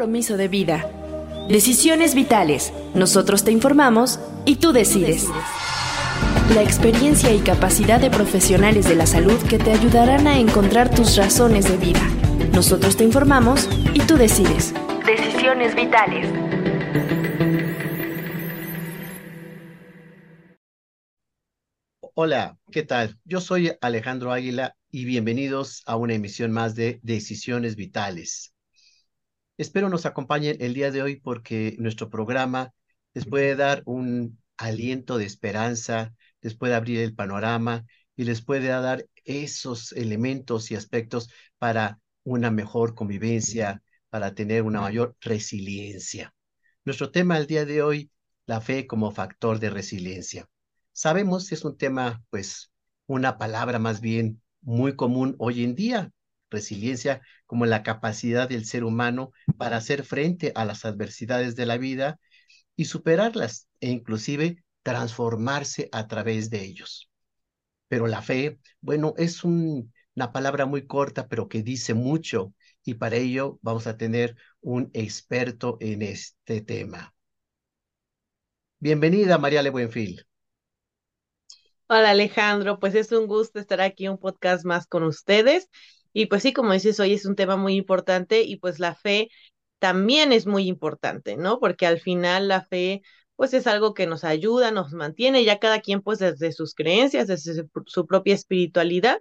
compromiso de vida. Decisiones vitales. Nosotros te informamos y tú decides. La experiencia y capacidad de profesionales de la salud que te ayudarán a encontrar tus razones de vida. Nosotros te informamos y tú decides. Decisiones vitales. Hola, ¿qué tal? Yo soy Alejandro Águila y bienvenidos a una emisión más de Decisiones Vitales. Espero nos acompañen el día de hoy porque nuestro programa les puede dar un aliento de esperanza, les puede abrir el panorama y les puede dar esos elementos y aspectos para una mejor convivencia, para tener una mayor resiliencia. Nuestro tema el día de hoy, la fe como factor de resiliencia. Sabemos que es un tema, pues, una palabra más bien muy común hoy en día, resiliencia como la capacidad del ser humano para hacer frente a las adversidades de la vida y superarlas e inclusive transformarse a través de ellos. Pero la fe, bueno, es una palabra muy corta, pero que dice mucho y para ello vamos a tener un experto en este tema. Bienvenida, María Le Buenfil. Hola Alejandro, pues es un gusto estar aquí un podcast más con ustedes. Y pues sí, como dices, hoy es un tema muy importante y pues la fe también es muy importante, ¿no? Porque al final la fe pues es algo que nos ayuda, nos mantiene, ya cada quien pues desde sus creencias, desde su propia espiritualidad.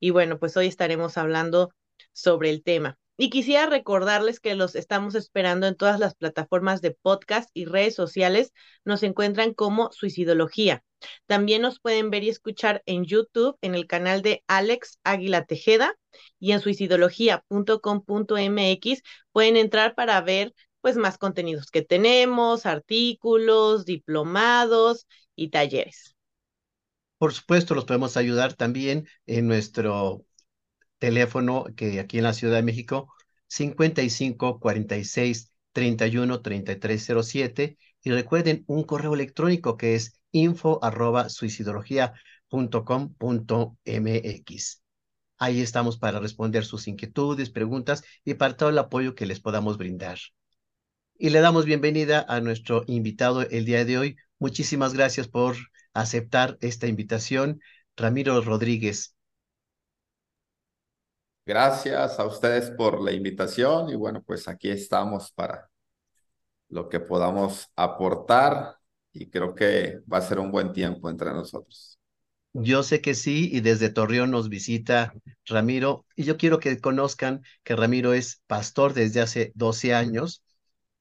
Y bueno, pues hoy estaremos hablando sobre el tema. Y quisiera recordarles que los estamos esperando en todas las plataformas de podcast y redes sociales. Nos encuentran como Suicidología. También nos pueden ver y escuchar en YouTube en el canal de Alex Águila Tejeda y en suicidología.com.mx pueden entrar para ver pues más contenidos que tenemos, artículos, diplomados y talleres. Por supuesto, los podemos ayudar también en nuestro teléfono que aquí en la Ciudad de México, 55 46 31 33 07. Y recuerden un correo electrónico que es info arroba suicidología.com.mx. Ahí estamos para responder sus inquietudes, preguntas y para todo el apoyo que les podamos brindar. Y le damos bienvenida a nuestro invitado el día de hoy. Muchísimas gracias por aceptar esta invitación. Ramiro Rodríguez, Gracias a ustedes por la invitación y bueno, pues aquí estamos para lo que podamos aportar y creo que va a ser un buen tiempo entre nosotros. Yo sé que sí, y desde Torreón nos visita Ramiro, y yo quiero que conozcan que Ramiro es pastor desde hace 12 años,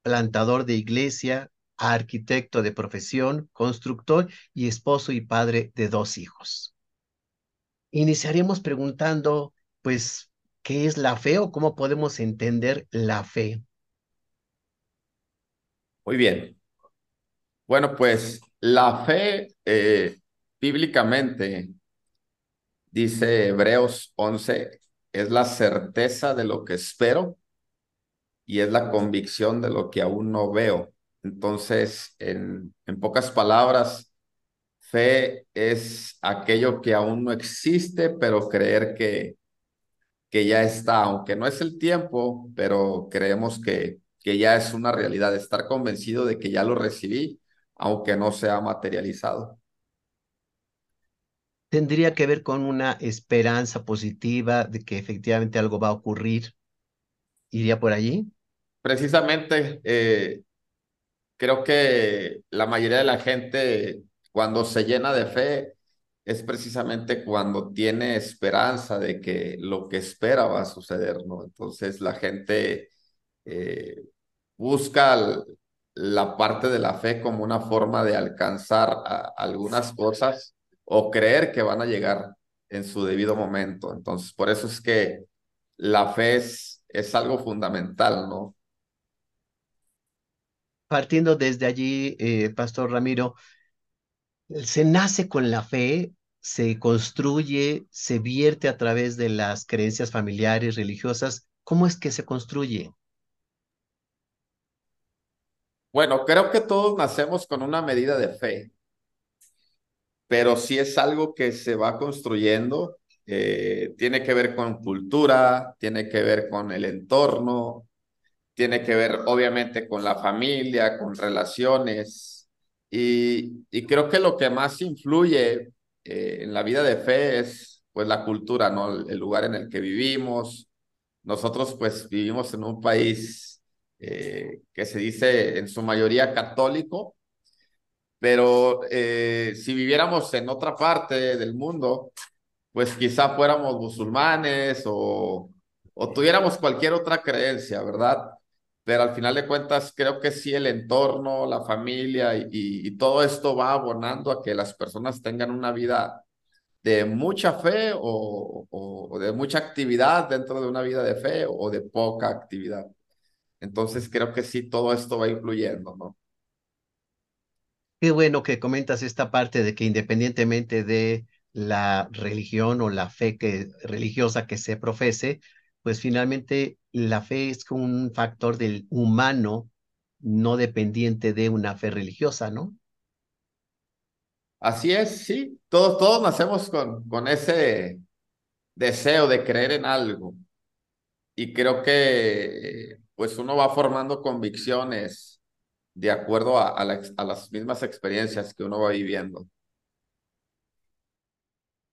plantador de iglesia, arquitecto de profesión, constructor y esposo y padre de dos hijos. Iniciaremos preguntando, pues, ¿Qué es la fe o cómo podemos entender la fe? Muy bien. Bueno, pues la fe eh, bíblicamente, dice Hebreos 11, es la certeza de lo que espero y es la convicción de lo que aún no veo. Entonces, en, en pocas palabras, fe es aquello que aún no existe, pero creer que, que ya está, aunque no es el tiempo, pero creemos que, que ya es una realidad, estar convencido de que ya lo recibí, aunque no se ha materializado. ¿Tendría que ver con una esperanza positiva de que efectivamente algo va a ocurrir? ¿Iría por allí? Precisamente, eh, creo que la mayoría de la gente, cuando se llena de fe, es precisamente cuando tiene esperanza de que lo que espera va a suceder, ¿no? Entonces la gente eh, busca la parte de la fe como una forma de alcanzar algunas cosas o creer que van a llegar en su debido momento. Entonces, por eso es que la fe es, algo fundamental, ¿no? Partiendo desde allí, eh, Pastor Ramiro, se nace con la fe se construye, se vierte a través de las creencias familiares, religiosas. ¿Cómo es que se construye? Bueno, creo que todos nacemos con una medida de fe, pero si es algo que se va construyendo, eh, tiene que ver con cultura, tiene que ver con el entorno, tiene que ver obviamente con la familia, con relaciones. Y, y creo que lo que más influye eh, en la vida de fe es pues la cultura, ¿no? El, lugar en el que vivimos. Nosotros pues vivimos en un país eh, que se dice en su mayoría católico, pero eh, si viviéramos en otra parte del mundo, pues quizá fuéramos musulmanes o, o tuviéramos cualquier otra creencia, ¿verdad? Pero al final de cuentas creo que sí el entorno, la familia y, y, todo esto va abonando a que las personas tengan una vida de mucha fe o, o, de mucha actividad dentro de una vida de fe o de poca actividad. Entonces creo que sí, todo esto va influyendo, ¿no? Qué bueno que comentas esta parte de que independientemente de la religión o la fe que, religiosa que se profese, pues finalmente la fe es un factor del humano no dependiente de una fe religiosa, ¿no? Así es, sí. Todos, todos nacemos con, con ese deseo de creer en algo. Y creo que pues uno va formando convicciones de acuerdo a, a las mismas experiencias que uno va viviendo.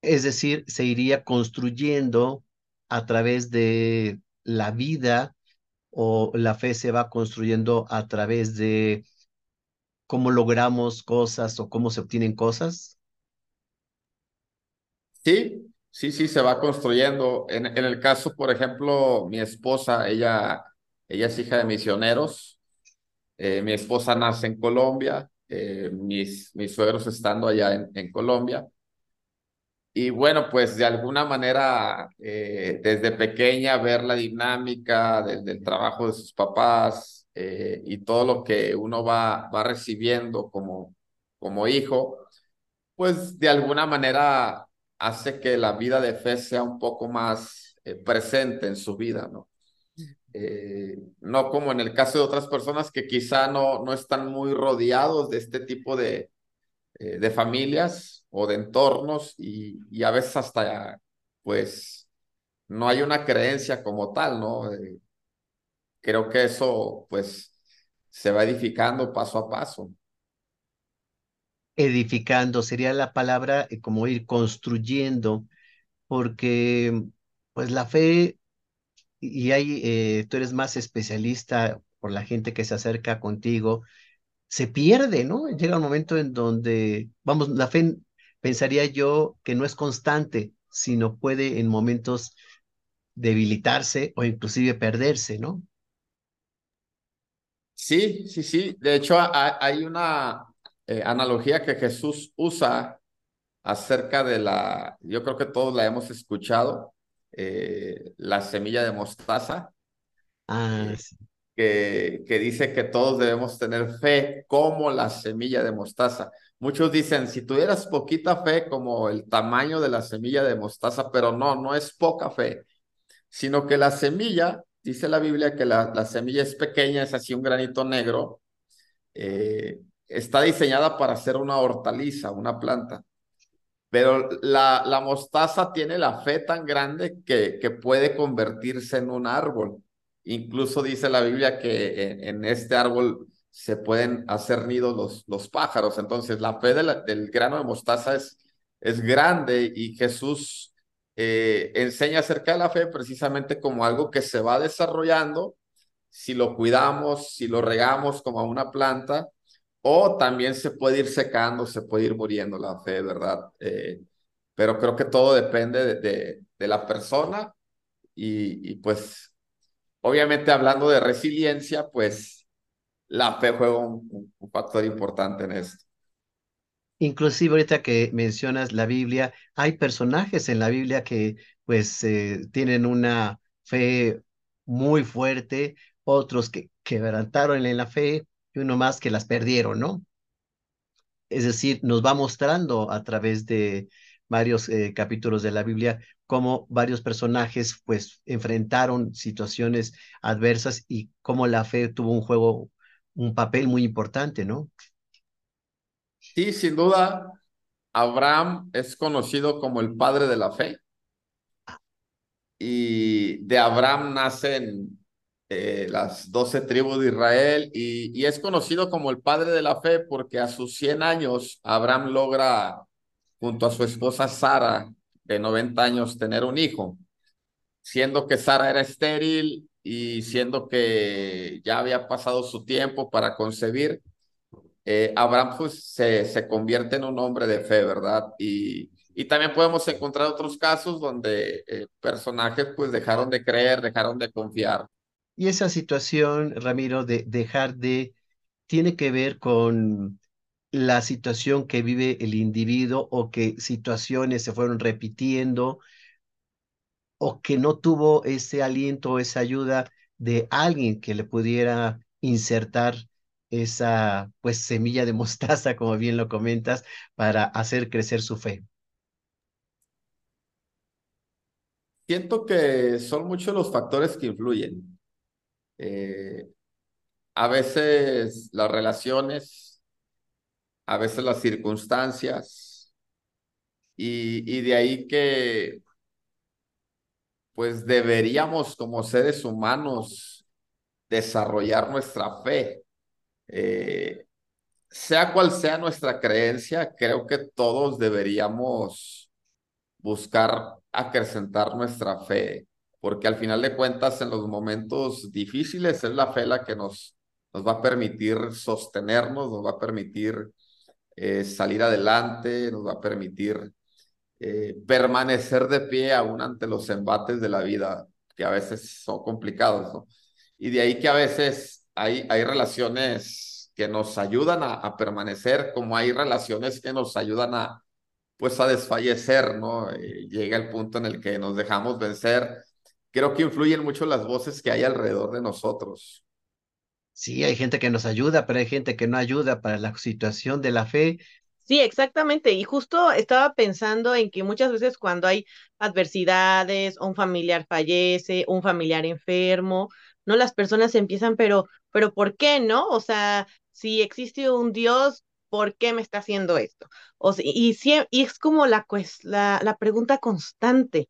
Es decir, se iría construyendo a través de la vida o la fe se va construyendo a través de cómo logramos cosas o cómo se obtienen cosas? Sí, sí, sí, se va construyendo. En, en el caso, por ejemplo, mi esposa, ella, ella es hija de misioneros. Eh, mi esposa nace en Colombia, eh, mis, mis suegros estando allá en, en Colombia. Y bueno, pues de alguna manera, eh, desde pequeña, ver la dinámica del, trabajo de sus papás y todo lo que uno va, va recibiendo como, como hijo, pues de alguna manera hace que la vida de fe sea un poco más presente en su vida, ¿no? No como en el caso de otras personas que quizá no, no están muy rodeados de este tipo de, de familias o de entornos y, y, a veces hasta, pues, no hay una creencia como tal, ¿no? Eh, creo que eso, pues, se va edificando paso a paso. Edificando sería la palabra eh, como ir construyendo, porque, pues, la fe, y ahí eh, tú eres más especialista por la gente que se acerca contigo, se pierde, ¿no? Llega un momento en donde, vamos, la fe pensaría yo que no es constante, sino puede en momentos debilitarse o inclusive perderse, ¿no? Sí, sí, sí. De hecho, hay una eh, analogía que Jesús usa acerca de la, yo creo que todos la hemos escuchado, eh, la semilla de mostaza. Ah, eh, sí que, que dice que todos debemos tener fe como la semilla de mostaza. Muchos dicen, si tuvieras poquita fe como el tamaño de la semilla de mostaza, pero no, no es poca fe, sino que la semilla, dice la Biblia que la, la semilla es pequeña, es así un granito negro, eh, está diseñada para ser una hortaliza, una planta. Pero la, la mostaza tiene la fe tan grande que, que puede convertirse en un árbol. Incluso dice la Biblia que en, este árbol se pueden hacer nidos los, los pájaros. Entonces, la fe del grano de mostaza es, es grande y Jesús eh, enseña acerca de la fe precisamente como algo que se va desarrollando si lo cuidamos, si lo regamos como a una planta, o también se puede ir secando, se puede ir muriendo la fe, ¿verdad? Eh, pero creo que todo depende de, de, la persona y, y pues Obviamente hablando de resiliencia, pues la fe juega un, factor importante en esto. Inclusive ahorita que mencionas la Biblia, hay personajes en la Biblia que pues eh, tienen una fe muy fuerte, otros que quebrantaron en la fe y uno más que las perdieron, ¿no? Es decir, nos va mostrando a través de varios eh, capítulos de la Biblia cómo varios personajes pues enfrentaron situaciones adversas y cómo la fe tuvo un juego, un papel muy importante, ¿no? Sí, sin duda, Abraham es conocido como el padre de la fe. Y de Abraham nacen eh, las doce tribus de Israel y, y, es conocido como el padre de la fe porque a sus 100 años Abraham logra junto a su esposa Sara de 90 años tener un hijo, siendo que Sara era estéril y siendo que ya había pasado su tiempo para concebir, eh, Abraham pues, se, se convierte en un hombre de fe, ¿verdad? Y, y también podemos encontrar otros casos donde eh, personajes pues dejaron de creer, dejaron de confiar. Y esa situación, Ramiro, de dejar de, tiene que ver con la situación que vive el individuo o que situaciones se fueron repitiendo o que no tuvo ese aliento o esa ayuda de alguien que le pudiera insertar esa pues semilla de mostaza, como bien lo comentas, para hacer crecer su fe. Siento que son muchos los factores que influyen. Eh, a veces las relaciones, a veces las circunstancias, y, y de ahí que pues deberíamos como seres humanos desarrollar nuestra fe. Eh, sea cual sea nuestra creencia, creo que todos deberíamos buscar acrecentar nuestra fe, porque al final de cuentas en los momentos difíciles es la fe la que nos, nos va a permitir sostenernos, nos va a permitir eh, salir adelante, nos va a permitir eh, permanecer de pie aún ante los embates de la vida, que a veces son complicados, ¿no? Y de ahí que a veces hay, hay relaciones que nos ayudan a, permanecer, como hay relaciones que nos ayudan a, pues a desfallecer, ¿no? Eh, llega el punto en el que nos dejamos vencer. Creo que influyen mucho las voces que hay alrededor de nosotros. Sí, hay gente que nos ayuda, pero hay gente que no ayuda para la situación de la fe. Sí, exactamente. Y justo estaba pensando en que muchas veces cuando hay adversidades, un familiar fallece, un familiar enfermo, ¿no? Las personas empiezan, pero, pero ¿por qué no? O sea, si existe un Dios, ¿por qué me está haciendo esto? O y, y es como la, pues, la, la pregunta constante,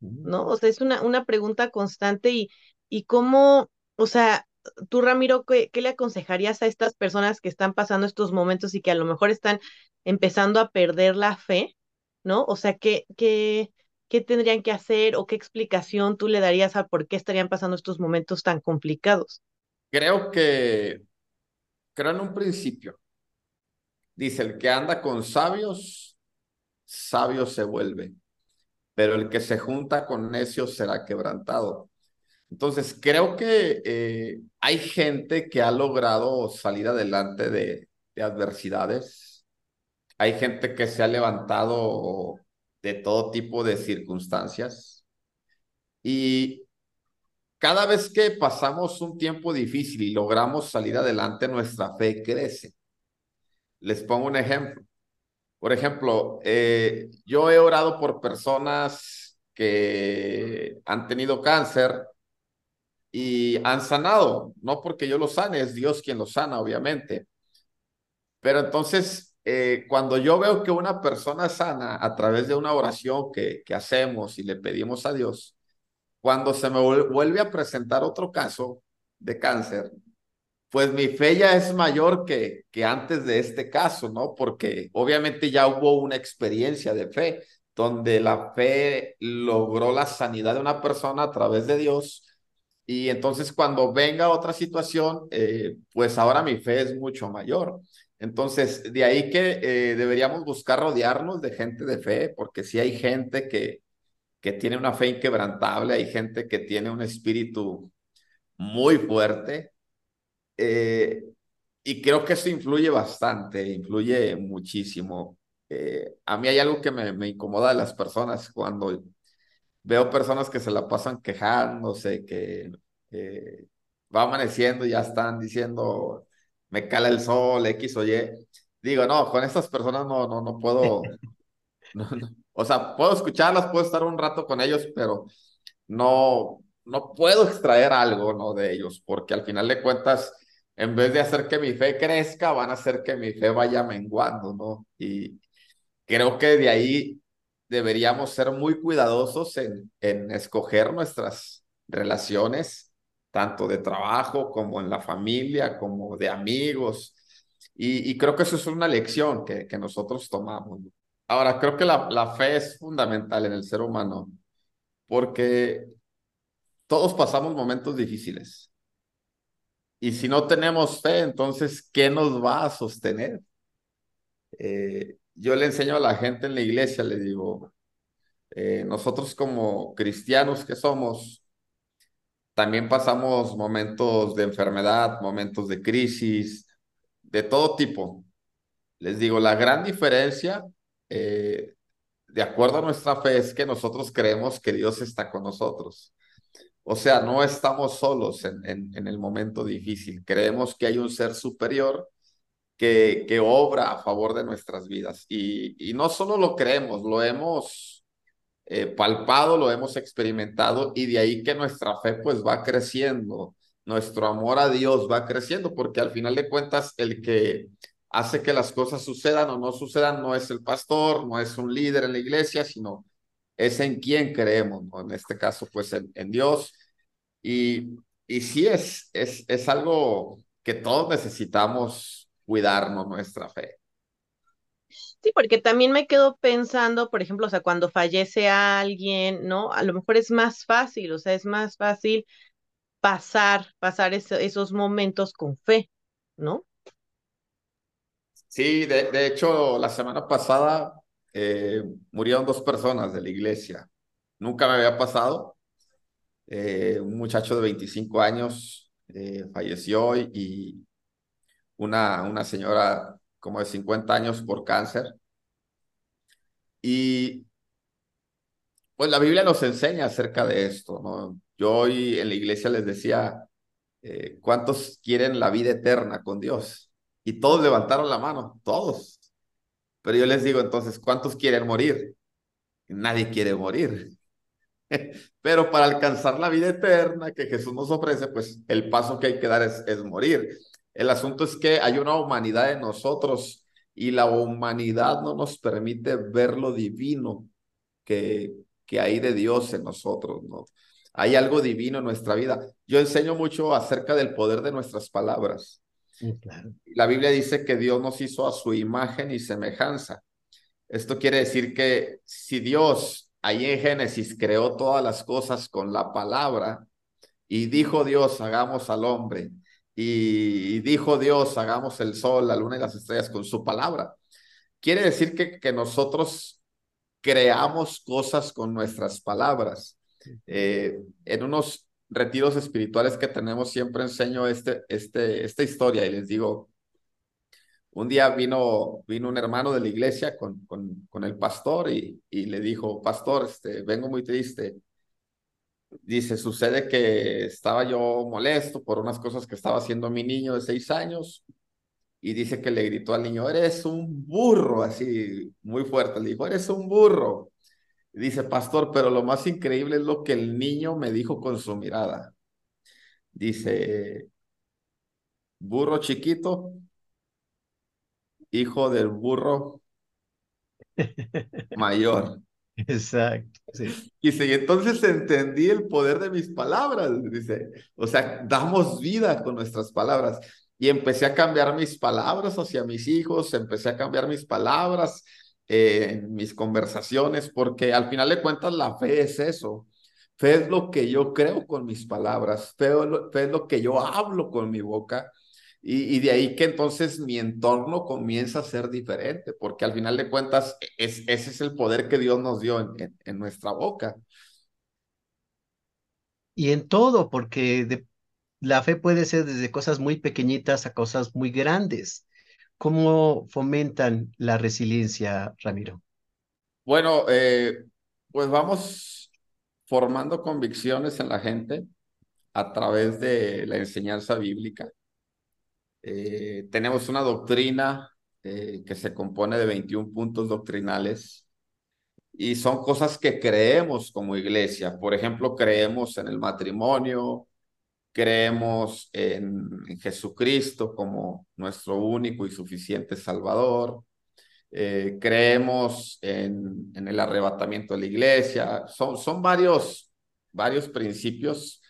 ¿no? O sea, es una, una pregunta constante y, y cómo, o sea, tú, Ramiro, ¿qué, ¿qué, le aconsejarías a estas personas que están pasando estos momentos y que a lo mejor están empezando a perder la fe, ¿no? O sea, ¿qué, qué, qué tendrían que hacer o qué explicación tú le darías a por qué estarían pasando estos momentos tan complicados? Creo que, creo en un principio. Dice, el que anda con sabios, sabio se vuelve, pero el que se junta con necios será quebrantado. Entonces, creo que eh, hay gente que ha logrado salir adelante de, de adversidades. Hay gente que se ha levantado de todo tipo de circunstancias. Y cada vez que pasamos un tiempo difícil y logramos salir adelante, nuestra fe crece. Les pongo un ejemplo. Por ejemplo, eh, yo he orado por personas que han tenido cáncer y han sanado, no porque yo los sane, es Dios quien los sana, obviamente. Pero entonces, eh, cuando yo veo que una persona sana a través de una oración que, que hacemos y le pedimos a Dios, cuando se me vuelve a presentar otro caso de cáncer, pues mi fe ya es mayor que, que antes de este caso, ¿no? Porque obviamente ya hubo una experiencia de fe, donde la fe logró la sanidad de una persona a través de Dios y entonces cuando venga otra situación, eh, pues ahora mi fe es mucho mayor. Entonces, de ahí que eh, deberíamos buscar rodearnos de gente de fe, porque si hay gente que, que tiene una fe inquebrantable, hay gente que tiene un espíritu muy fuerte. Eh, y creo que eso influye bastante, influye muchísimo. a mí hay algo que me, me incomoda de las personas cuando veo personas que se la pasan quejándose, que va amaneciendo y ya están diciendo, me cala el sol, X o Y. Digo, no, con estas personas no, no, no puedo, o sea, puedo escucharlas, puedo estar un rato con ellos, pero no, no puedo extraer algo, ¿no? De ellos, porque al final de cuentas, en vez de hacer que mi fe crezca, van a hacer que mi fe vaya menguando, ¿no? Y creo que de ahí deberíamos ser muy cuidadosos en, en escoger nuestras relaciones tanto de trabajo como en la familia, como de amigos. Y, creo que eso es una lección que, que nosotros tomamos. Ahora, creo que la, la fe es fundamental en el ser humano porque todos pasamos momentos difíciles. Y si no tenemos fe, entonces, ¿qué nos va a sostener? Eh, yo le enseño a la gente en la iglesia, le digo, eh, nosotros como cristianos que somos, también pasamos momentos de enfermedad, momentos de crisis, de todo tipo. Les digo, la gran diferencia, eh, de acuerdo a nuestra fe, es que nosotros creemos que Dios está con nosotros. O sea, no estamos solos en, en, el momento difícil. Creemos que hay un ser superior que, que obra a favor de nuestras vidas. Y, y no solo lo creemos, lo hemos eh, palpado, lo hemos experimentado y de ahí que nuestra fe pues va creciendo, nuestro amor a Dios va creciendo, porque al final de cuentas el que hace que las cosas sucedan o no sucedan no es el pastor, no es un líder en la iglesia, sino es en quien creemos, ¿no? En este caso pues en, en Dios. Y, y sí es, es, es algo que todos necesitamos cuidarnos nuestra fe. Sí, porque también me quedo pensando, por ejemplo, o sea, cuando fallece alguien, ¿no? A lo mejor es más fácil, o sea, es más fácil pasar, pasar esos momentos con fe, ¿no? Sí, de, de hecho, la semana pasada eh, murieron dos personas de la iglesia. Nunca me había pasado. Eh, un muchacho de 25 años eh, falleció y una, una señora como de 50 años por cáncer. Y pues la Biblia nos enseña acerca de esto, ¿no? Yo hoy en la iglesia les decía, eh, ¿cuántos quieren la vida eterna con Dios? Y todos levantaron la mano, todos. Pero yo les digo entonces, ¿cuántos quieren morir? Nadie quiere morir. Pero para alcanzar la vida eterna que Jesús nos ofrece, pues el paso que hay que dar es, es morir. El asunto es que hay una humanidad en nosotros y la humanidad no nos permite ver lo divino que, que hay de Dios en nosotros, ¿no? Hay algo divino en nuestra vida. Yo enseño mucho acerca del poder de nuestras palabras. La Biblia dice que Dios nos hizo a su imagen y semejanza. Esto quiere decir que si Dios ahí en Génesis creó todas las cosas con la palabra y dijo Dios, hagamos al hombre y dijo Dios, hagamos el sol, la luna y las estrellas con su palabra. Quiere decir que, que nosotros creamos cosas con nuestras palabras. Eh, en unos retiros espirituales que tenemos siempre enseño este, este, esta historia y les digo, un día vino, vino un hermano de la iglesia con, con, el pastor y, y, le dijo, pastor, este, vengo muy triste Dice, sucede que estaba yo molesto por unas cosas que estaba haciendo mi niño de seis años y dice que le gritó al niño, eres un burro, así muy fuerte, le dijo, eres un burro. Dice, pastor, pero lo más increíble es lo que el niño me dijo con su mirada. Dice, burro chiquito, hijo del burro mayor. Exacto. Y entonces entendí el poder de mis palabras, dice, o sea, damos vida con nuestras palabras. Y empecé a cambiar mis palabras hacia mis hijos, empecé a cambiar mis palabras en mis conversaciones, porque al final de cuentas la fe es eso. Fe es lo que yo creo con mis palabras, fe es lo que yo hablo con mi boca. Y, de ahí que entonces mi entorno comienza a ser diferente, porque al final de cuentas es, ese es el poder que Dios nos dio en, en, nuestra boca. Y en todo, porque la fe puede ser desde cosas muy pequeñitas a cosas muy grandes. ¿Cómo fomentan la resiliencia, Ramiro? Bueno, eh, pues vamos formando convicciones en la gente a través de la enseñanza bíblica. Eh, tenemos una doctrina eh, que se compone de 21 puntos doctrinales y son cosas que creemos como iglesia. Por ejemplo, creemos en el matrimonio, creemos en, Jesucristo como nuestro único y suficiente Salvador, eh, creemos en, el arrebatamiento de la iglesia. Son, son varios, varios principios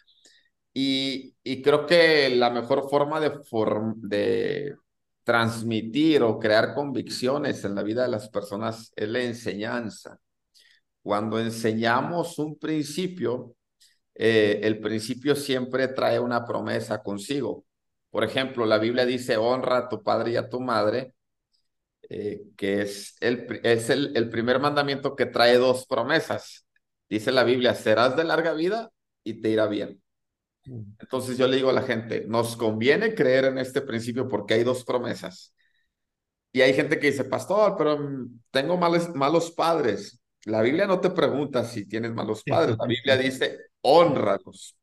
Y, y creo que la mejor forma de, de transmitir o crear convicciones en la vida de las personas es la enseñanza. Cuando enseñamos un principio, eh, el principio siempre trae una promesa consigo. Por ejemplo, la Biblia dice, honra a tu padre y a tu madre, eh, que es, el, es el, el primer mandamiento que trae dos promesas. Dice la Biblia, serás de larga vida y te irá bien. Mm. Entonces yo le digo a la gente, nos conviene creer en este principio porque hay dos promesas. Y hay gente que dice, pastor, pero tengo malos, malos padres. La Biblia no te pregunta si tienes malos padres, la Biblia dice, honralos.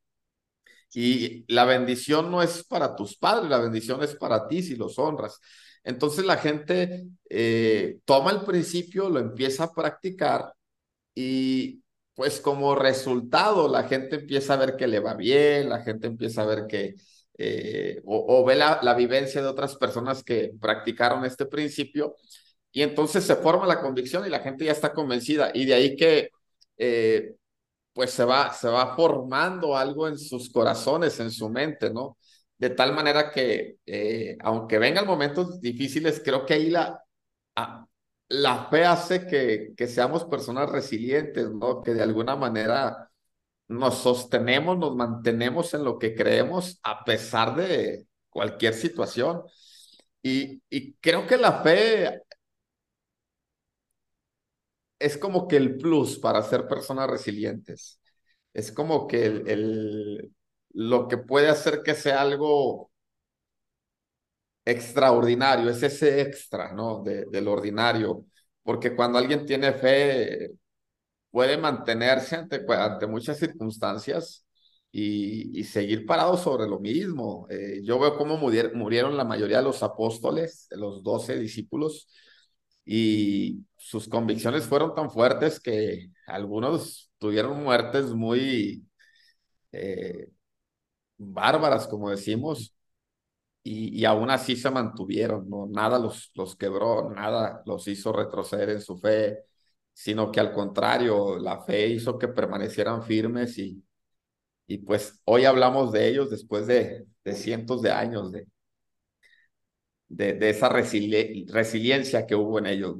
Y la bendición no es para tus padres, la bendición es para ti si los honras. Entonces la gente eh, toma el principio, lo empieza a practicar y pues como resultado la gente empieza a ver que le va bien, la gente empieza a ver que, eh, o, ve la, la vivencia de otras personas que practicaron este principio y entonces se forma la convicción y la gente ya está convencida. Y de ahí que eh, pues se va, se va formando algo en sus corazones, en su mente, ¿no? De tal manera que, eh, aunque vengan momentos difíciles, creo que ahí la, ah, la fe hace que, que seamos personas resilientes, ¿no? Que de alguna manera nos sostenemos, nos mantenemos en lo que creemos a pesar de cualquier situación. Y, y creo que la fe es como que el plus para ser personas resilientes. Es como que el, lo que puede hacer que sea algo extraordinario, es ese extra, ¿no? De, del ordinario. Porque cuando alguien tiene fe, puede mantenerse ante, ante muchas circunstancias y, y seguir parado sobre lo mismo. Eh, yo veo cómo murieron la mayoría de los apóstoles, los doce discípulos, y sus convicciones fueron tan fuertes que algunos tuvieron muertes muy eh, bárbaras, como decimos, y, y, aún así se mantuvieron, ¿no? Nada los, los quebró, nada los hizo retroceder en su fe, sino que al contrario, la fe hizo que permanecieran firmes y, y pues hoy hablamos de ellos después de, de cientos de años de, de, esa resiliencia que hubo en ellos.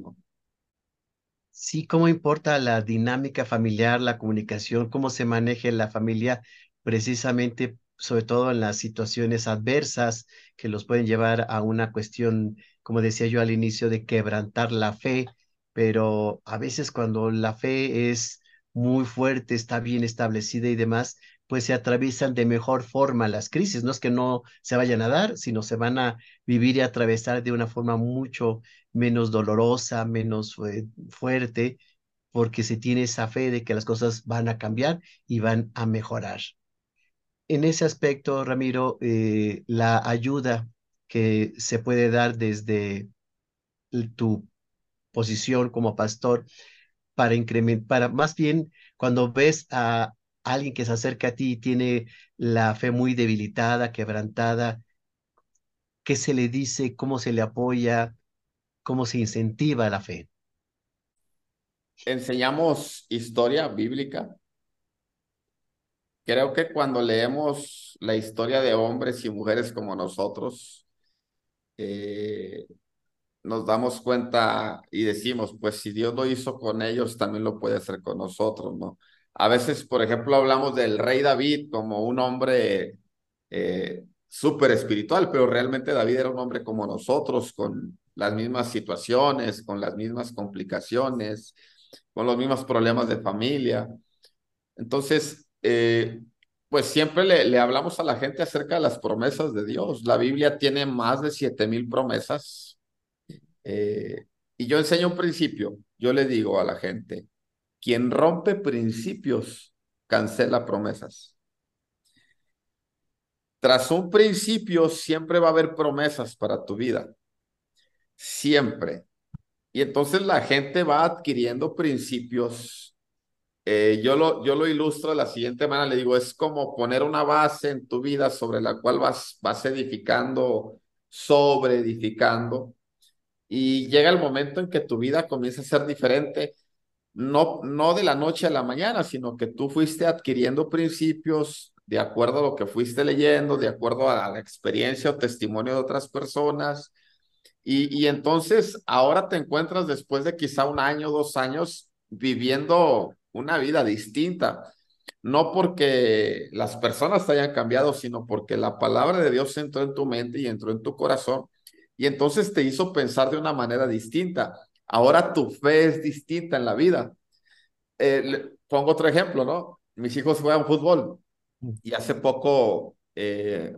Sí, cómo importa la dinámica familiar, la comunicación, cómo se maneja la familia, precisamente, sobre todo en las situaciones adversas que los pueden llevar a una cuestión, como decía yo al inicio, de quebrantar la fe, pero a veces cuando la fe es muy fuerte, está bien establecida y demás, pues se atraviesan de mejor forma las crisis. No es que no se vayan a dar, sino se van a vivir y atravesar de una forma mucho menos dolorosa, menos fuerte, porque se tiene esa fe de que las cosas van a cambiar y van a mejorar. En ese aspecto, Ramiro, eh, la ayuda que se puede dar desde tu posición como pastor para incrementar, para más bien cuando ves a alguien que se acerca a ti y tiene la fe muy debilitada, quebrantada, ¿qué se le dice? ¿Cómo se le apoya? ¿Cómo se incentiva la fe? Enseñamos historia bíblica. Creo que cuando leemos la historia de hombres y mujeres como nosotros, eh, nos damos cuenta y decimos, pues si Dios lo hizo con ellos, también lo puede hacer con nosotros, ¿no? A veces, por ejemplo, hablamos del rey David como un hombre eh, súper espiritual, pero realmente David era un hombre como nosotros, con las mismas situaciones, con las mismas complicaciones, con los mismos problemas de familia. Entonces, eh, pues siempre le, le, hablamos a la gente acerca de las promesas de Dios. La Biblia tiene más de siete mil promesas eh, y yo enseño un principio, yo le digo a la gente, quien rompe principios cancela promesas. Tras un principio siempre va a haber promesas para tu vida, siempre. Y entonces la gente va adquiriendo principios. Eh, yo, lo, yo lo ilustro de la siguiente manera, le digo, es como poner una base en tu vida sobre la cual vas, vas edificando, sobre edificando y llega el momento en que tu vida comienza a ser diferente, no, no de la noche a la mañana, sino que tú fuiste adquiriendo principios, de acuerdo a lo que fuiste leyendo, de acuerdo a la experiencia o testimonio de otras personas. Y, y entonces ahora te encuentras después de quizá un año, dos años, viviendo una vida distinta. No porque las personas te hayan cambiado, sino porque la palabra de Dios entró en tu mente y entró en tu corazón y entonces te hizo pensar de una manera distinta. Ahora tu fe es distinta en la vida. Eh, pongo otro ejemplo, ¿no? Mis hijos juegan fútbol y hace poco eh,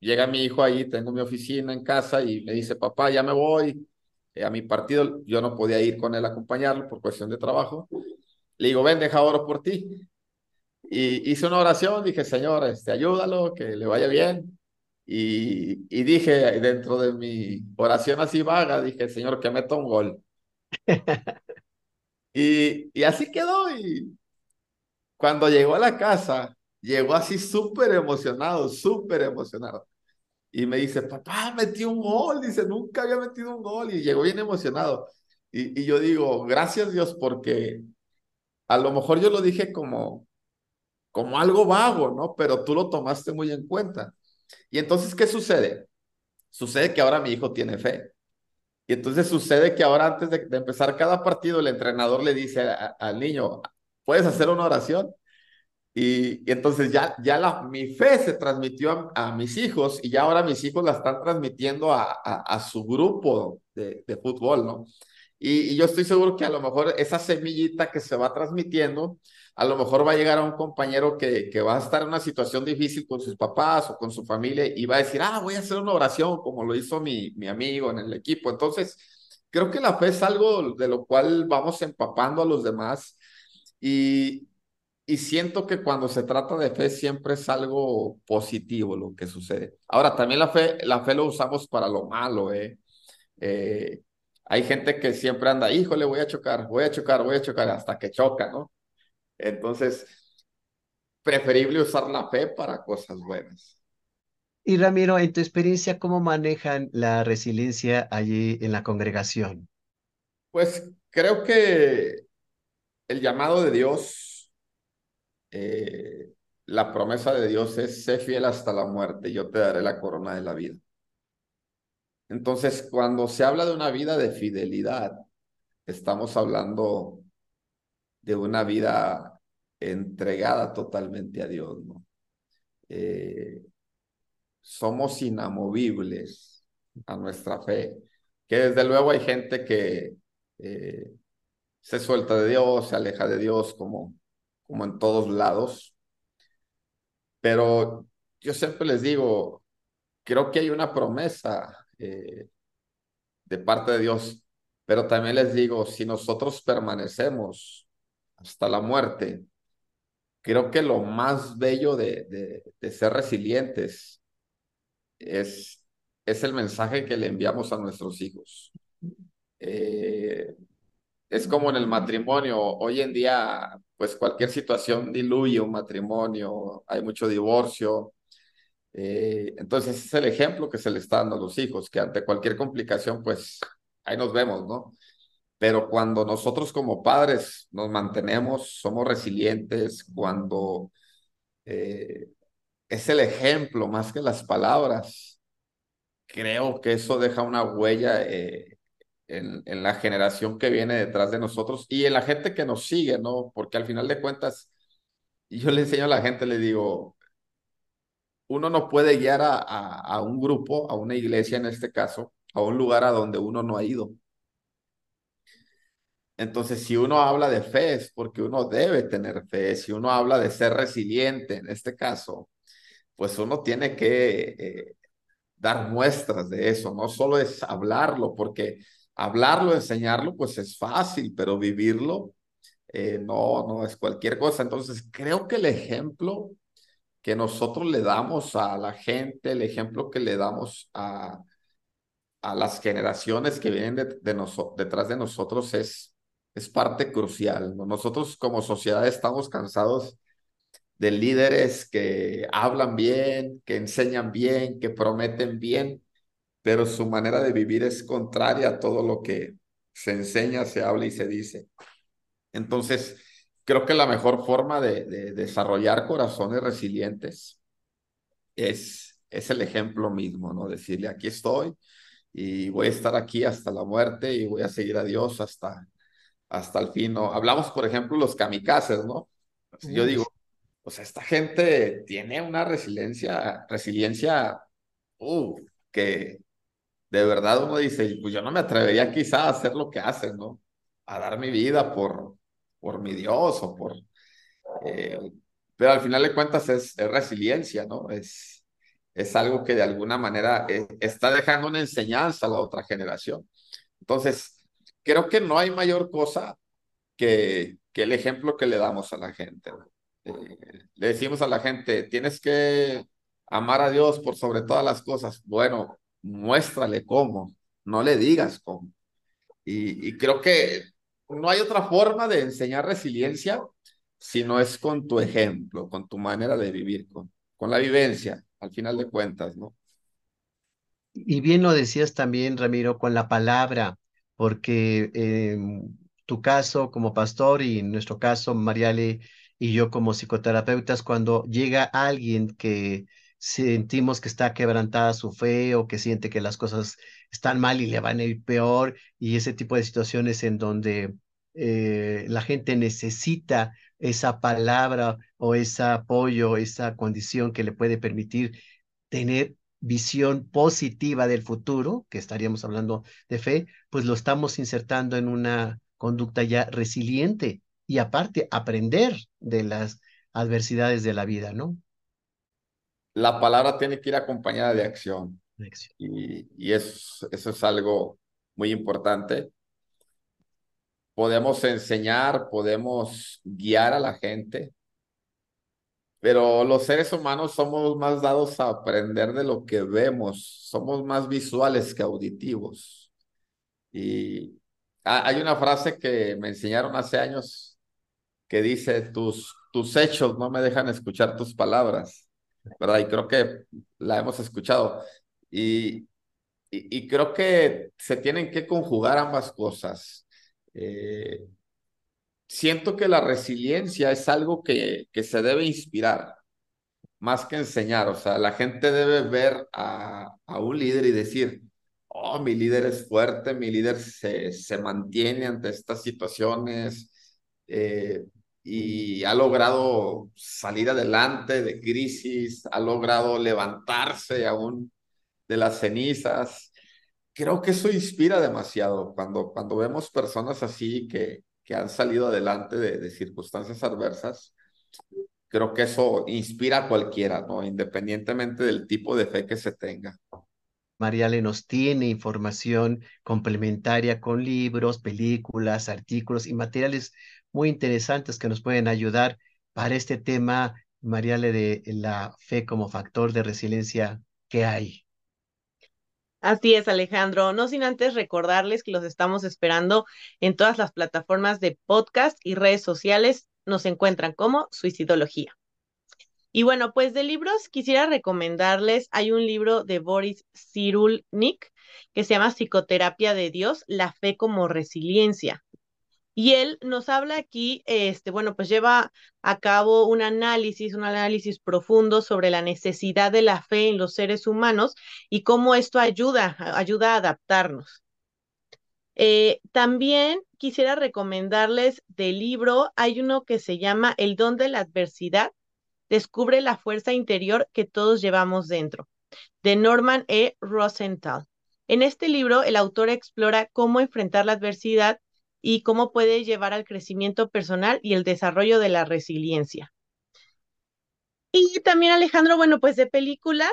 llega mi hijo ahí, tengo mi oficina en casa y me dice, papá, ya me voy eh, a mi partido. Yo no podía ir con él a acompañarlo por cuestión de trabajo. Le digo, ven, deja oro por ti. Y hice una oración, dije, Señor, este, ayúdalo, que le vaya bien. Y, y dije dentro de mi oración así vaga, dije, Señor, que meta un gol. y, así quedó. Y cuando llegó a la casa, llegó así súper emocionado, súper emocionado. Y me dice, papá, metí un gol. Dice, nunca había metido un gol. Y llegó bien emocionado. Y, y yo digo, gracias Dios, porque a lo mejor yo lo dije como, como algo vago, ¿no? Pero tú lo tomaste muy en cuenta. Y entonces, ¿qué sucede? Sucede que ahora mi hijo tiene fe. Y entonces sucede que ahora antes de, empezar cada partido, el entrenador le dice al niño, ¿puedes hacer una oración? Y, entonces ya, ya mi fe se transmitió a, mis hijos y ya ahora mis hijos la están transmitiendo a, a, su grupo de, de, fútbol, ¿no? Y, yo estoy seguro que a lo mejor esa semillita que se va transmitiendo, a lo mejor va a llegar a un compañero que, que va a estar en una situación difícil con sus papás o con su familia y va a decir, ah, voy a hacer una oración como lo hizo mi, mi amigo en el equipo. Entonces, creo que la fe es algo de lo cual vamos empapando a los demás y, y siento que cuando se trata de fe siempre es algo positivo lo que sucede. Ahora, también la fe, la fe lo usamos para lo malo, ¿eh? eh hay gente que siempre anda, híjole, voy a chocar, voy a chocar, voy a chocar, hasta que choca, ¿no? Entonces, preferible usar la fe para cosas buenas. Y Ramiro, en tu experiencia, ¿cómo manejan la resiliencia allí en la congregación? Pues creo que el llamado de Dios, eh, la promesa de Dios es, sé fiel hasta la muerte, yo te daré la corona de la vida. Entonces, cuando se habla de una vida de fidelidad, estamos hablando de una vida entregada totalmente a Dios, ¿no? Eh, somos inamovibles a nuestra fe, que desde luego hay gente que eh, se suelta de Dios, se aleja de Dios como, como en todos lados, pero yo siempre les digo, creo que hay una promesa eh, de parte de Dios, pero también les digo, si nosotros permanecemos hasta la muerte. Creo que lo más bello de, de, ser resilientes es, es el mensaje que le enviamos a nuestros hijos. Eh, es como en el matrimonio. Hoy en día, pues cualquier situación diluye un matrimonio, hay mucho divorcio. Eh, entonces, es el ejemplo que se le está dando a los hijos, que ante cualquier complicación, pues ahí nos vemos, ¿no? Pero cuando nosotros como padres nos mantenemos, somos resilientes, cuando eh, es el ejemplo más que las palabras, creo que eso deja una huella eh, en, en, la generación que viene detrás de nosotros y en la gente que nos sigue, ¿no? Porque al final de cuentas, yo le enseño a la gente, le digo, uno no puede guiar a, a, a un grupo, a una iglesia en este caso, a un lugar a donde uno no ha ido. Entonces, si uno habla de fe es porque uno debe tener fe. Si uno habla de ser resiliente, en este caso, pues uno tiene que eh, dar muestras de eso. No solo es hablarlo, porque hablarlo, enseñarlo, pues es fácil, pero vivirlo, eh, no, no es cualquier cosa. Entonces, creo que el ejemplo que nosotros le damos a la gente, el ejemplo que le damos a, a las generaciones que vienen de, detrás de nosotros es es parte crucial. Nosotros como sociedad estamos cansados de líderes que hablan bien, que enseñan bien, que prometen bien, pero su manera de vivir es contraria a todo lo que se enseña, se habla y se dice. Entonces, creo que la mejor forma de, de desarrollar corazones resilientes es, es el ejemplo mismo, ¿no? Decirle, aquí estoy y voy a estar aquí hasta la muerte y voy a seguir a Dios hasta, hasta el fin, ¿no? Hablamos, por ejemplo, los kamikazes, ¿no? Yo digo, sea, esta gente tiene una resiliencia, resiliencia, uh, que de verdad uno dice, pues yo no me atrevería quizá a hacer lo que hacen, ¿no? A dar mi vida por, por mi Dios o por... Eh, pero al final de cuentas es, es resiliencia, ¿no? Es, es algo que de alguna manera eh, está dejando una enseñanza a la otra generación. Entonces, creo que no hay mayor cosa que, que el ejemplo que le damos a la gente. Eh, le decimos a la gente, tienes que amar a Dios por sobre todas las cosas. Bueno, muéstrale cómo, no le digas cómo. Y, y creo que no hay otra forma de enseñar resiliencia si no es con tu ejemplo, con tu manera de vivir, con, con la vivencia, al final de cuentas, ¿no? Y bien lo decías también, Ramiro, con la palabra, porque en tu caso como pastor y en nuestro caso, Mariale y yo como psicoterapeutas, cuando llega alguien que sentimos que está quebrantada su fe o que siente que las cosas están mal y le van a ir peor y ese tipo de situaciones en donde eh, la gente necesita esa palabra o ese apoyo, esa condición que le puede permitir tener visión positiva del futuro, que estaríamos hablando de fe, pues lo estamos insertando en una conducta ya resiliente y aparte aprender de las adversidades de la vida, ¿no? La palabra tiene que ir acompañada de acción. Y, y eso, eso es algo muy importante podemos enseñar, podemos guiar a la gente, pero los seres humanos somos más dados a aprender de lo que vemos, somos más visuales que auditivos. Y hay una frase que me enseñaron hace años que dice, tus, tus hechos no me dejan escuchar tus palabras, ¿verdad? Y creo que la hemos escuchado. Y, y, creo que se tienen que conjugar ambas cosas. Eh, siento que la resiliencia es algo que, que se debe inspirar más que enseñar. O sea, la gente debe ver a, a un líder y decir, oh, mi líder es fuerte, mi líder se, se mantiene ante estas situaciones eh, y ha logrado salir adelante de crisis, ha logrado levantarse aún de las cenizas creo que eso inspira demasiado cuando, cuando vemos personas así que, que han salido adelante de, circunstancias adversas. Creo que eso inspira a cualquiera, ¿no? Independientemente del tipo de fe que se tenga. Mariale nos tiene información complementaria con libros, películas, artículos y materiales muy interesantes que nos pueden ayudar para este tema, Mariale, de la fe como factor de resiliencia que hay. Así es, Alejandro. No sin antes recordarles que los estamos esperando en todas las plataformas de podcast y redes sociales. Nos encuentran como Suicidología. Y bueno, pues de libros quisiera recomendarles, hay un libro de Boris Cyrulnik que se llama Psicoterapia de Dios, la fe como resiliencia. Y él nos habla aquí, este, bueno, pues lleva a cabo un análisis, un análisis profundo sobre la necesidad de la fe en los seres humanos y cómo esto ayuda, ayuda a adaptarnos. Eh, también quisiera recomendarles del libro, hay uno que se llama El don de la adversidad, descubre la fuerza interior que todos llevamos dentro, de Norman E. Rosenthal. En este libro, el autor explora cómo enfrentar la adversidad y cómo puede llevar al crecimiento personal y el desarrollo de la resiliencia. Y también Alejandro, bueno, pues de películas,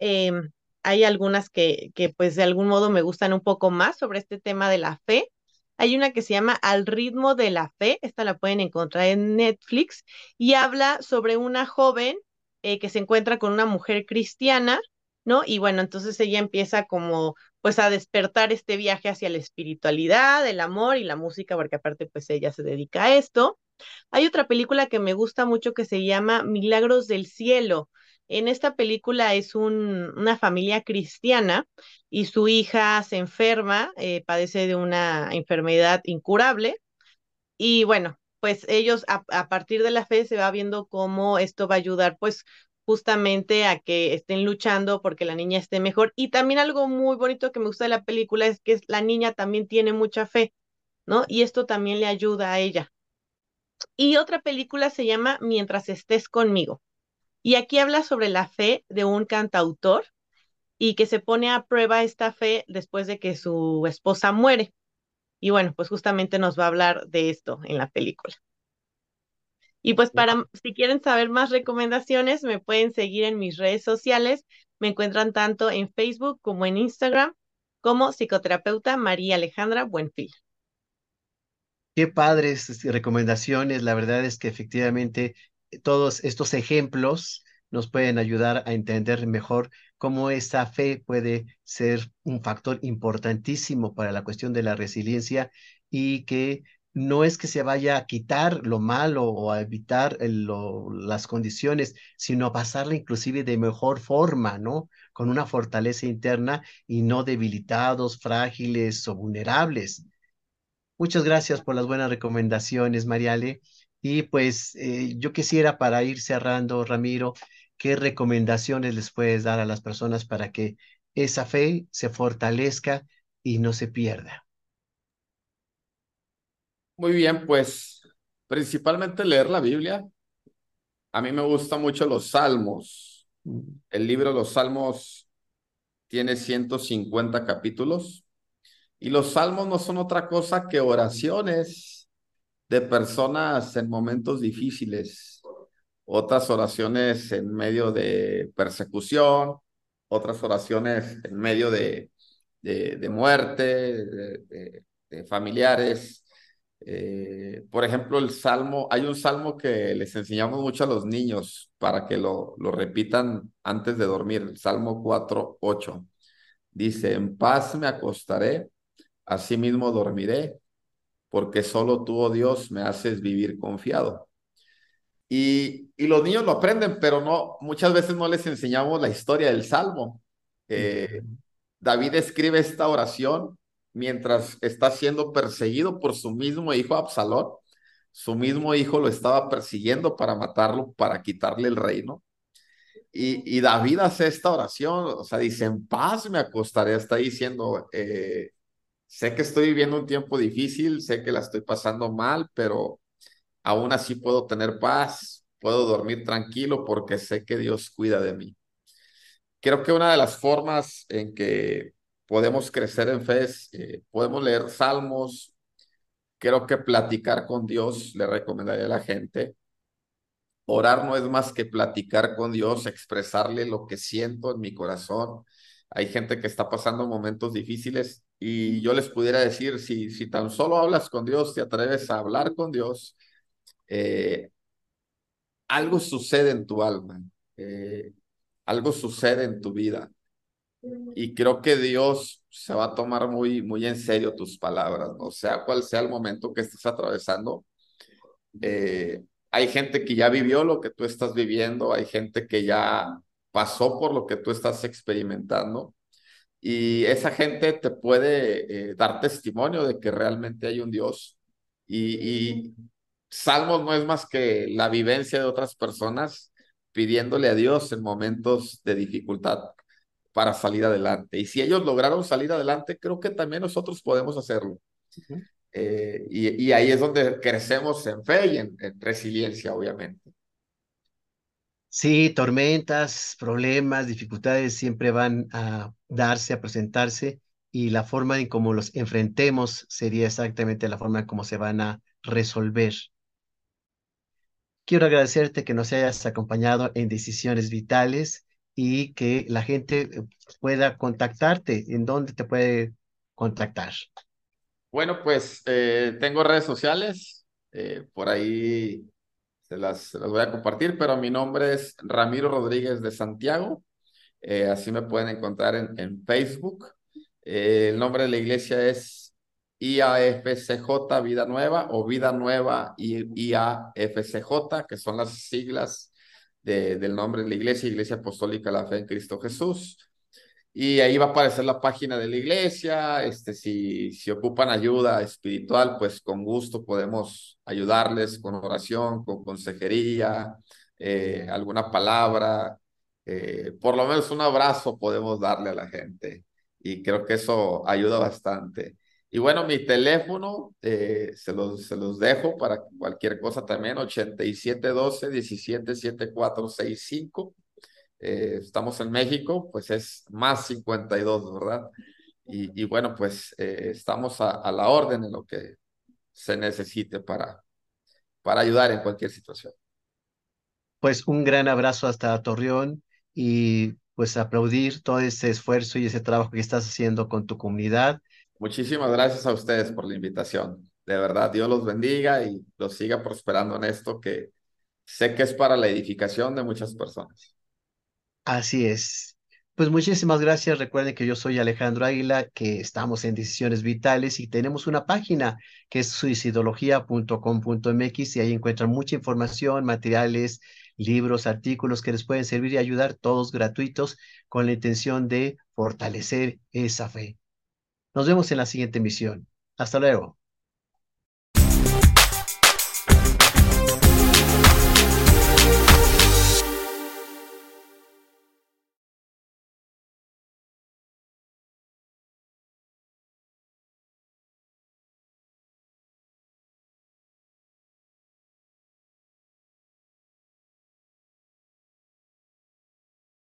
em, hay algunas que, que pues de algún modo me gustan un poco más sobre este tema de la fe. Hay una que se llama Al ritmo de la fe, esta la pueden encontrar en Netflix y habla sobre una joven eh, que se encuentra con una mujer cristiana, ¿no? Y bueno, entonces ella empieza como pues a despertar este viaje hacia la espiritualidad, el amor y la música, porque aparte pues ella se dedica a esto. Hay otra película que me gusta mucho que se llama Milagros del Cielo. En esta película es un, una familia cristiana y su hija se enferma, eh, padece de una enfermedad incurable y bueno, pues ellos a, a partir de la fe se va viendo cómo esto va a ayudar pues justamente a que estén luchando porque la niña esté mejor. Y también algo muy bonito que me gusta de la película es que la niña también tiene mucha fe, ¿no? Y esto también le ayuda a ella. Y otra película se llama Mientras estés conmigo. Y aquí habla sobre la fe de un cantautor y que se pone a prueba esta fe después de que su esposa muere. Y bueno, pues justamente nos va a hablar de esto en la película. Y pues para, si quieren saber más recomendaciones, me pueden seguir en mis redes sociales. Me encuentran tanto en Facebook como en Instagram como psicoterapeuta María Alejandra Buenfil. Qué padres recomendaciones. La verdad es que efectivamente eh, todos estos ejemplos nos pueden ayudar a entender mejor cómo esta fe puede ser un factor importantísimo para la cuestión de la resiliencia y que no es que se vaya a quitar lo malo o a evitar las condiciones, sino a pasarla inclusive de mejor forma, ¿no? Con una fortaleza interna y no debilitados, frágiles o vulnerables. Muchas gracias por las buenas recomendaciones, Mariale. Y pues eh, yo quisiera para ir cerrando, Ramiro, ¿qué recomendaciones les puedes dar a las personas para que esa fe se fortalezca y no se pierda? Muy bien, pues principalmente leer la Biblia. A mí me gustan mucho los salmos. El libro de los salmos tiene 150 capítulos y los salmos no son otra cosa que oraciones de personas en momentos difíciles, otras oraciones en medio de persecución, otras oraciones en medio de, de, muerte, de familiares. Eh, por ejemplo, el salmo, hay un salmo que les enseñamos mucho a los niños para que lo, lo repitan antes de dormir, el Salmo 4, 8. Dice, en paz me acostaré, asimismo dormiré, porque solo tú, oh Dios, me haces vivir confiado. Y, y los niños lo aprenden, pero no, muchas veces no les enseñamos la historia del salmo. Eh, David escribe esta oración mientras está siendo perseguido por su mismo hijo Absalón. Su mismo hijo lo estaba persiguiendo para matarlo, para quitarle el reino. Y, David hace esta oración, o sea, dice, en paz me acostaré, está diciendo, eh, sé que estoy viviendo un tiempo difícil, sé que la estoy pasando mal, pero aún así puedo tener paz, puedo dormir tranquilo porque sé que Dios cuida de mí. Creo que una de las formas en que podemos crecer en fe, eh, podemos leer salmos, creo que platicar con Dios le recomendaría a la gente. Orar no es más que platicar con Dios, expresarle lo que siento en mi corazón. Hay gente que está pasando momentos difíciles y yo les pudiera decir, si, si tan solo hablas con Dios, te atreves a hablar con Dios, eh, algo sucede en tu alma, eh, algo sucede en tu vida. Y creo que Dios se va a tomar muy, muy en serio tus palabras, ¿no? sea cual sea el momento que estés atravesando. Eh, hay gente que ya vivió lo que tú estás viviendo, hay gente que ya pasó por lo que tú estás experimentando y esa gente te puede eh, dar testimonio de que realmente hay un Dios. Y, y Salmos no es más que la vivencia de otras personas pidiéndole a Dios en momentos de dificultad para salir adelante. Y si ellos lograron salir adelante, creo que también nosotros podemos hacerlo. Eh, y, ahí es donde crecemos en fe y en, resiliencia, obviamente. Sí, tormentas, problemas, dificultades siempre van a darse, a presentarse y la forma en cómo los enfrentemos sería exactamente la forma en cómo se van a resolver. Quiero agradecerte que nos hayas acompañado en Decisiones Vitales y que la gente eh, pueda contactarte. ¿En dónde te puede contactar? Bueno, pues eh, tengo redes sociales, eh, por ahí se las, voy a compartir, pero mi nombre es Ramiro Rodríguez de Santiago, así me pueden encontrar en, en Facebook. el nombre de la iglesia es IAFCJ Vida Nueva o Vida Nueva IAFCJ, que son las siglas del nombre de la iglesia, Iglesia Apostólica La Fe en Cristo Jesús. y ahí va a aparecer la página de la iglesia. Este, si, si ocupan ayuda espiritual, pues con gusto podemos ayudarles con oración, con consejería, eh, alguna palabra, eh, por lo menos un abrazo podemos darle a la gente. Y creo que eso ayuda bastante. Y bueno, mi teléfono eh, se, los, se los dejo para cualquier cosa también, 8712-177465. Eh, estamos en México, pues es más 52, ¿verdad? Y, y bueno, pues eh, estamos a, a, la orden en lo que se necesite para, para ayudar en cualquier situación. Pues un gran abrazo hasta Torreón y pues aplaudir todo ese esfuerzo y ese trabajo que estás haciendo con tu comunidad. Muchísimas gracias a ustedes por la invitación. De verdad, Dios los bendiga y los siga prosperando en esto que sé que es para la edificación de muchas personas. Así es. Pues muchísimas gracias. Recuerden que yo soy Alejandro Águila, que estamos en Decisiones Vitales y tenemos una página que es suicidología.com.mx y ahí encuentran mucha información, materiales, libros, artículos que les pueden servir y ayudar, todos gratuitos, con la intención de fortalecer esa fe. Nos vemos en la siguiente emisión. Hasta luego.